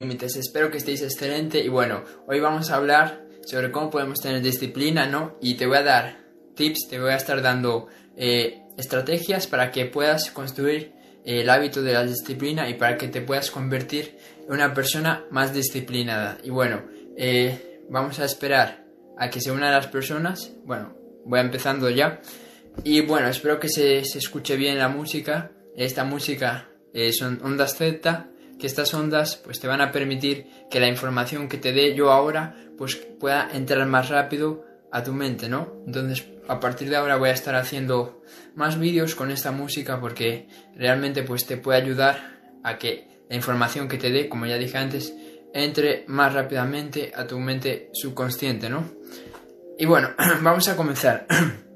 límites. Espero que estéis excelente y bueno, hoy vamos a hablar sobre cómo podemos tener disciplina, ¿no? Y te voy a dar tips, te voy a estar dando eh, estrategias para que puedas construir eh, el hábito de la disciplina y para que te puedas convertir en una persona más disciplinada. Y bueno, eh, vamos a esperar a que se unan las personas. Bueno, voy empezando ya. Y bueno, espero que se, se escuche bien la música. Esta música son ondas Z que estas ondas pues te van a permitir que la información que te dé yo ahora pues pueda entrar más rápido a tu mente, ¿no? Entonces, a partir de ahora voy a estar haciendo más vídeos con esta música porque realmente pues te puede ayudar a que la información que te dé, como ya dije antes, entre más rápidamente a tu mente subconsciente, ¿no? Y bueno, vamos a comenzar.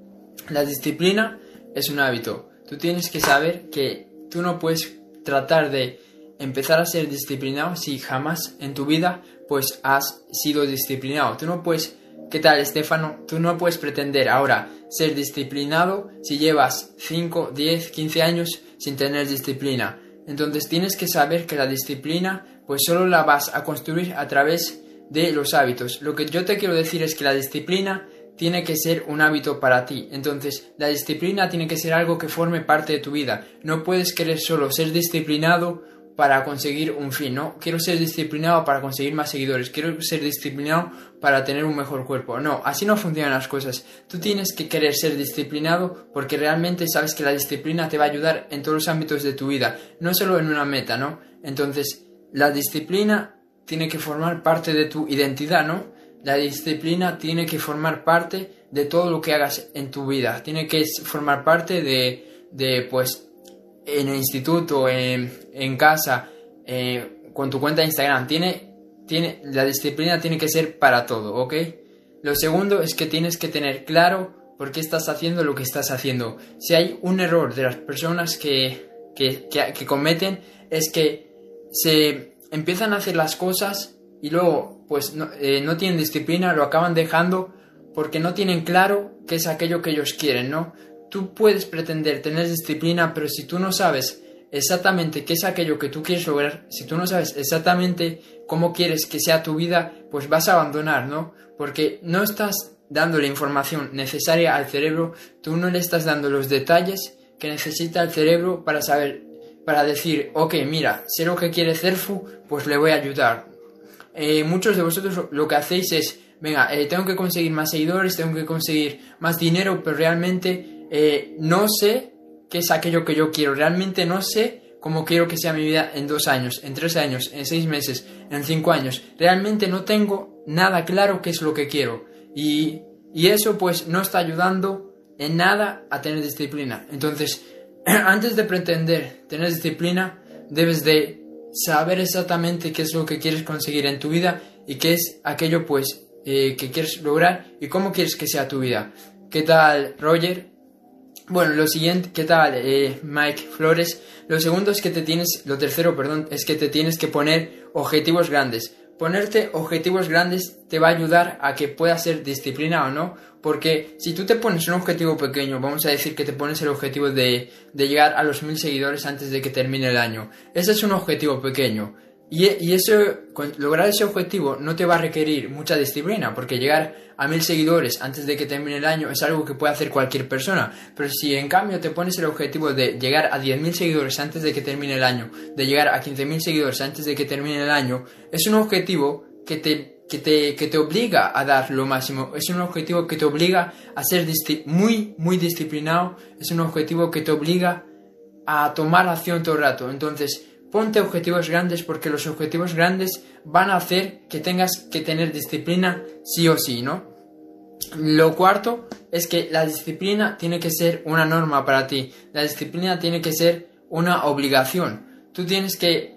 la disciplina es un hábito. Tú tienes que saber que tú no puedes tratar de empezar a ser disciplinado si jamás en tu vida pues has sido disciplinado. Tú no puedes, ¿qué tal Estefano? Tú no puedes pretender ahora ser disciplinado si llevas 5, 10, 15 años sin tener disciplina. Entonces tienes que saber que la disciplina pues solo la vas a construir a través de los hábitos. Lo que yo te quiero decir es que la disciplina tiene que ser un hábito para ti. Entonces, la disciplina tiene que ser algo que forme parte de tu vida. No puedes querer solo ser disciplinado para conseguir un fin, ¿no? Quiero ser disciplinado para conseguir más seguidores, quiero ser disciplinado para tener un mejor cuerpo. No, así no funcionan las cosas. Tú tienes que querer ser disciplinado porque realmente sabes que la disciplina te va a ayudar en todos los ámbitos de tu vida, no solo en una meta, ¿no? Entonces, la disciplina tiene que formar parte de tu identidad, ¿no? La disciplina tiene que formar parte de todo lo que hagas en tu vida, tiene que formar parte de, de pues, en el instituto, en, casa, eh, con tu cuenta de Instagram. Tiene, tiene, la disciplina tiene que ser para todo, ¿ok? Lo segundo es que tienes que tener claro por qué estás haciendo lo que estás haciendo. Si hay un error de las personas que, que, que, cometen es que se empiezan a hacer las cosas y luego pues no, eh, no tienen disciplina, lo acaban dejando porque no tienen claro qué es aquello que ellos quieren, ¿no? Tú puedes pretender tener disciplina, pero si tú no sabes exactamente qué es aquello que tú quieres lograr, si tú no sabes exactamente cómo quieres que sea tu vida, pues vas a abandonar, ¿no? Porque no estás dando la información necesaria al cerebro, tú no le estás dando los detalles que necesita el cerebro para saber, para decir, ok, mira, sé lo que quiere Cerfu, pues le voy a ayudar. Eh, muchos de vosotros lo que hacéis es, venga, eh, tengo que conseguir más seguidores, tengo que conseguir más dinero, pero realmente eh, no sé qué es aquello que yo quiero, realmente no sé cómo quiero que sea mi vida en dos años, en tres años, en seis meses, en cinco años. Realmente no tengo nada claro qué es lo que quiero. Y, y eso pues no está ayudando en nada a tener disciplina. Entonces, antes de pretender tener disciplina, debes de saber exactamente qué es lo que quieres conseguir en tu vida y qué es aquello pues eh, que quieres lograr y cómo quieres que sea tu vida. ¿Qué tal, Roger? Bueno, lo siguiente, ¿qué tal, eh, Mike Flores? Lo segundo es que te tienes, lo tercero, perdón, es que te tienes que poner objetivos grandes. Ponerte objetivos grandes te va a ayudar a que puedas ser disciplinado, ¿no? Porque si tú te pones un objetivo pequeño, vamos a decir que te pones el objetivo de, de llegar a los mil seguidores antes de que termine el año. Ese es un objetivo pequeño. Y, eso, lograr ese objetivo no te va a requerir mucha disciplina, porque llegar a mil seguidores antes de que termine el año es algo que puede hacer cualquier persona. Pero si en cambio te pones el objetivo de llegar a 10.000 seguidores antes de que termine el año, de llegar a 15.000 seguidores antes de que termine el año, es un objetivo que te, que te, que te obliga a dar lo máximo, es un objetivo que te obliga a ser muy, muy disciplinado, es un objetivo que te obliga a tomar acción todo el rato. Entonces, Ponte objetivos grandes porque los objetivos grandes van a hacer que tengas que tener disciplina sí o sí, ¿no? Lo cuarto es que la disciplina tiene que ser una norma para ti. La disciplina tiene que ser una obligación. Tú tienes que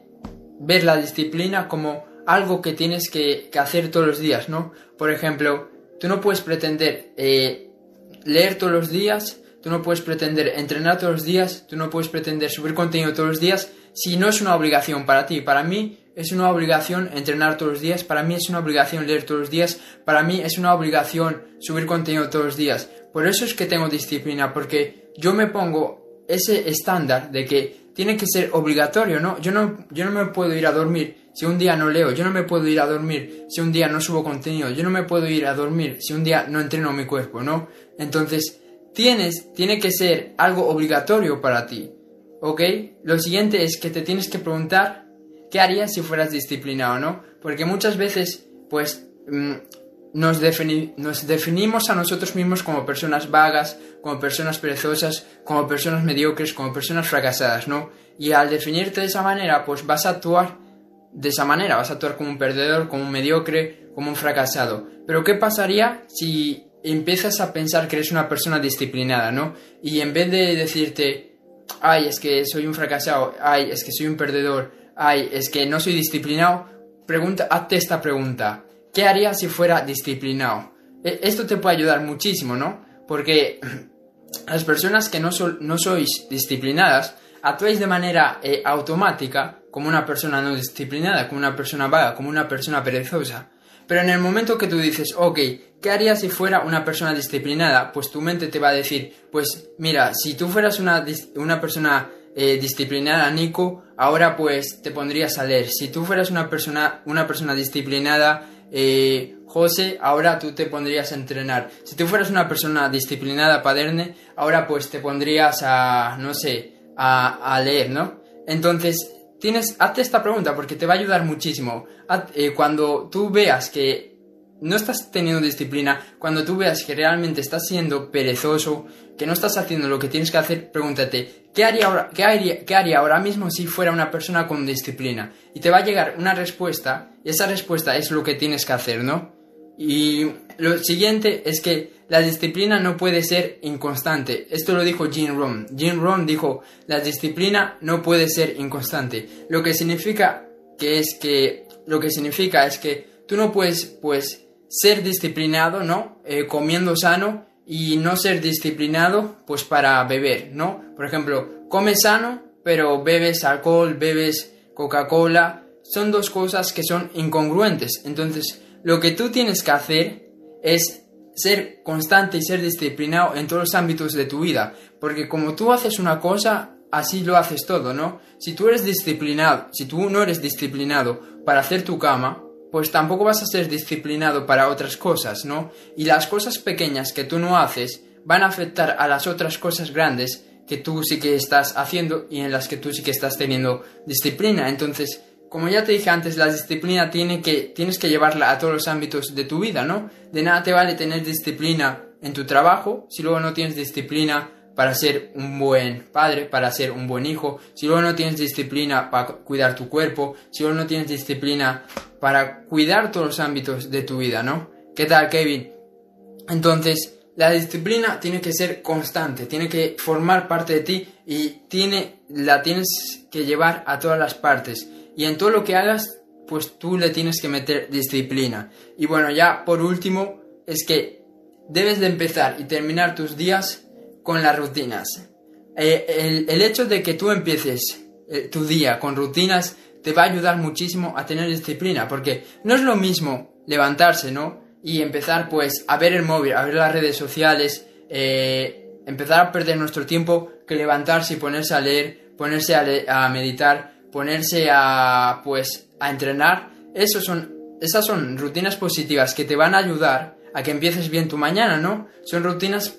ver la disciplina como algo que tienes que, hacer todos los días, ¿no? Por ejemplo, tú no puedes pretender eh, leer todos los días, tú no puedes pretender entrenar todos los días, tú no puedes pretender subir contenido todos los días si no es una obligación para ti. Para mí es una obligación entrenar todos los días, para mí es una obligación leer todos los días, para mí es una obligación subir contenido todos los días. Por eso es que tengo disciplina, porque yo me pongo ese estándar de que tiene que ser obligatorio, ¿no? Yo no, yo no me puedo ir a dormir si un día no leo, yo no me puedo ir a dormir si un día no subo contenido, yo no me puedo ir a dormir si un día no entreno mi cuerpo, ¿no? Entonces, tienes, tiene que ser algo obligatorio para ti, ¿ok? Lo siguiente es que te tienes que preguntar qué harías si fueras disciplinado, ¿no? Porque muchas veces, pues, mm, nos, nos, definimos a nosotros mismos como personas vagas, como personas perezosas, como personas mediocres, como personas fracasadas, ¿no? Y al definirte de esa manera, pues vas a actuar de esa manera, vas a actuar como un perdedor, como un mediocre, como un fracasado. Pero ¿qué pasaría si empiezas a pensar que eres una persona disciplinada, ¿no? Y en vez de decirte, ay, es que soy un fracasado, ay, es que soy un perdedor, ay, es que no soy disciplinado, pregunta, hazte esta pregunta. ¿Qué harías si fuera disciplinado? E, esto te puede ayudar muchísimo, ¿no? Porque las personas que no, no sois disciplinadas, actuáis de manera eh, automática como una persona no disciplinada, como una persona vaga, como una persona perezosa. Pero en el momento que tú dices, ok, ¿qué harías si fuera una persona disciplinada? Pues tu mente te va a decir, pues mira, si tú fueras una, una persona eh, disciplinada, Nico, ahora pues te pondrías a leer. Si tú fueras una persona, una persona disciplinada, eh, José, ahora tú te pondrías a entrenar. Si tú fueras una persona disciplinada, Paderne, ahora pues te pondrías a, no sé, a, leer, ¿no? Entonces, tienes, hazte esta pregunta porque te va a ayudar muchísimo. Eh, cuando tú veas que no estás teniendo disciplina, cuando tú veas que realmente estás siendo perezoso, que no estás haciendo lo que tienes que hacer, pregúntate, ¿qué haría ahora, qué haría, qué haría ahora mismo si fuera una persona con disciplina? Y te va a llegar una respuesta, y esa respuesta es lo que tienes que hacer, ¿no? Y lo siguiente es que la disciplina no puede ser inconstante. Esto lo dijo Jim Rohn. Jim Rohn dijo, la disciplina no puede ser inconstante. Lo que significa que es que, lo que significa es que tú no puedes, pues, ser disciplinado, ¿no? Eh, comiendo sano y no ser disciplinado, pues, para beber, ¿no? Por ejemplo, comes sano, pero bebes alcohol, bebes Coca-Cola. Son dos cosas que son incongruentes. Entonces, lo que tú tienes que hacer es ser constante y ser disciplinado en todos los ámbitos de tu vida, porque como tú haces una cosa, así lo haces todo, ¿no? Si tú eres disciplinado, si tú no eres disciplinado para hacer tu cama, pues tampoco vas a ser disciplinado para otras cosas, ¿no? Y las cosas pequeñas que tú no haces van a afectar a las otras cosas grandes que tú sí que estás haciendo y en las que tú sí que estás teniendo disciplina. Entonces, como ya te dije antes, la disciplina tiene que, tienes que llevarla a todos los ámbitos de tu vida, ¿no? De nada te vale tener disciplina en tu trabajo si luego no tienes disciplina para ser un buen padre, para ser un buen hijo, si luego no tienes disciplina para cuidar tu cuerpo, si luego no tienes disciplina para cuidar todos los ámbitos de tu vida, ¿no? ¿Qué tal, Kevin? Entonces, la disciplina tiene que ser constante, tiene que formar parte de ti y tiene, la tienes que llevar a todas las partes. Y en todo lo que hagas, pues tú le tienes que meter disciplina. Y bueno, ya por último, es que debes de empezar y terminar tus días con las rutinas. Eh, el, hecho de que tú empieces eh, tu día con rutinas te va a ayudar muchísimo a tener disciplina, porque no es lo mismo levantarse, ¿no? Y empezar pues a ver el móvil, a ver las redes sociales, eh, empezar a perder nuestro tiempo que levantarse y ponerse a leer, ponerse a meditar, ponerse a pues a entrenar, son, esas son rutinas positivas que te van a ayudar a que empieces bien tu mañana, ¿no? Son rutinas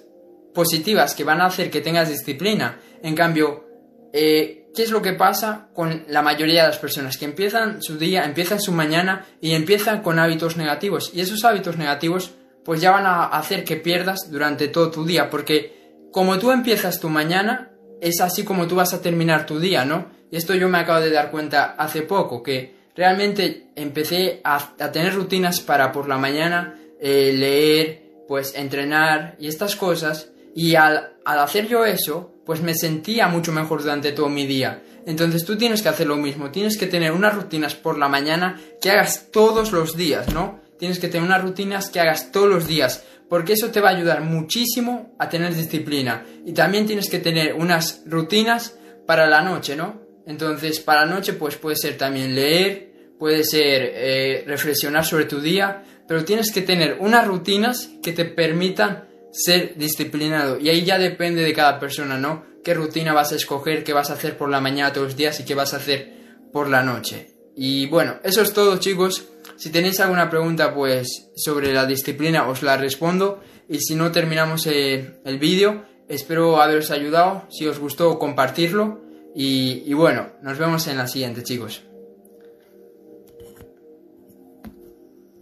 positivas que van a hacer que tengas disciplina. En cambio, eh, ¿qué es lo que pasa con la mayoría de las personas? Que empiezan su día, empiezan su mañana y empiezan con hábitos negativos. Y esos hábitos negativos pues ya van a hacer que pierdas durante todo tu día. Porque como tú empiezas tu mañana, es así como tú vas a terminar tu día, ¿no? Esto yo me acabo de dar cuenta hace poco, que realmente empecé a, tener rutinas para por la mañana eh, leer, pues entrenar y estas cosas. Y al, al hacer yo eso, pues me sentía mucho mejor durante todo mi día. Entonces tú tienes que hacer lo mismo, tienes que tener unas rutinas por la mañana que hagas todos los días, ¿no? Tienes que tener unas rutinas que hagas todos los días, porque eso te va a ayudar muchísimo a tener disciplina. Y también tienes que tener unas rutinas para la noche, ¿no? Entonces, para la noche, pues puede ser también leer, puede ser eh, reflexionar sobre tu día, pero tienes que tener unas rutinas que te permitan ser disciplinado. Y ahí ya depende de cada persona, ¿no? ¿Qué rutina vas a escoger, qué vas a hacer por la mañana todos los días y qué vas a hacer por la noche? Y bueno, eso es todo chicos. Si tenéis alguna pregunta pues sobre la disciplina os la respondo y si no terminamos eh, el vídeo espero haberos ayudado. Si os gustó compartirlo y, y bueno, nos vemos en la siguiente chicos.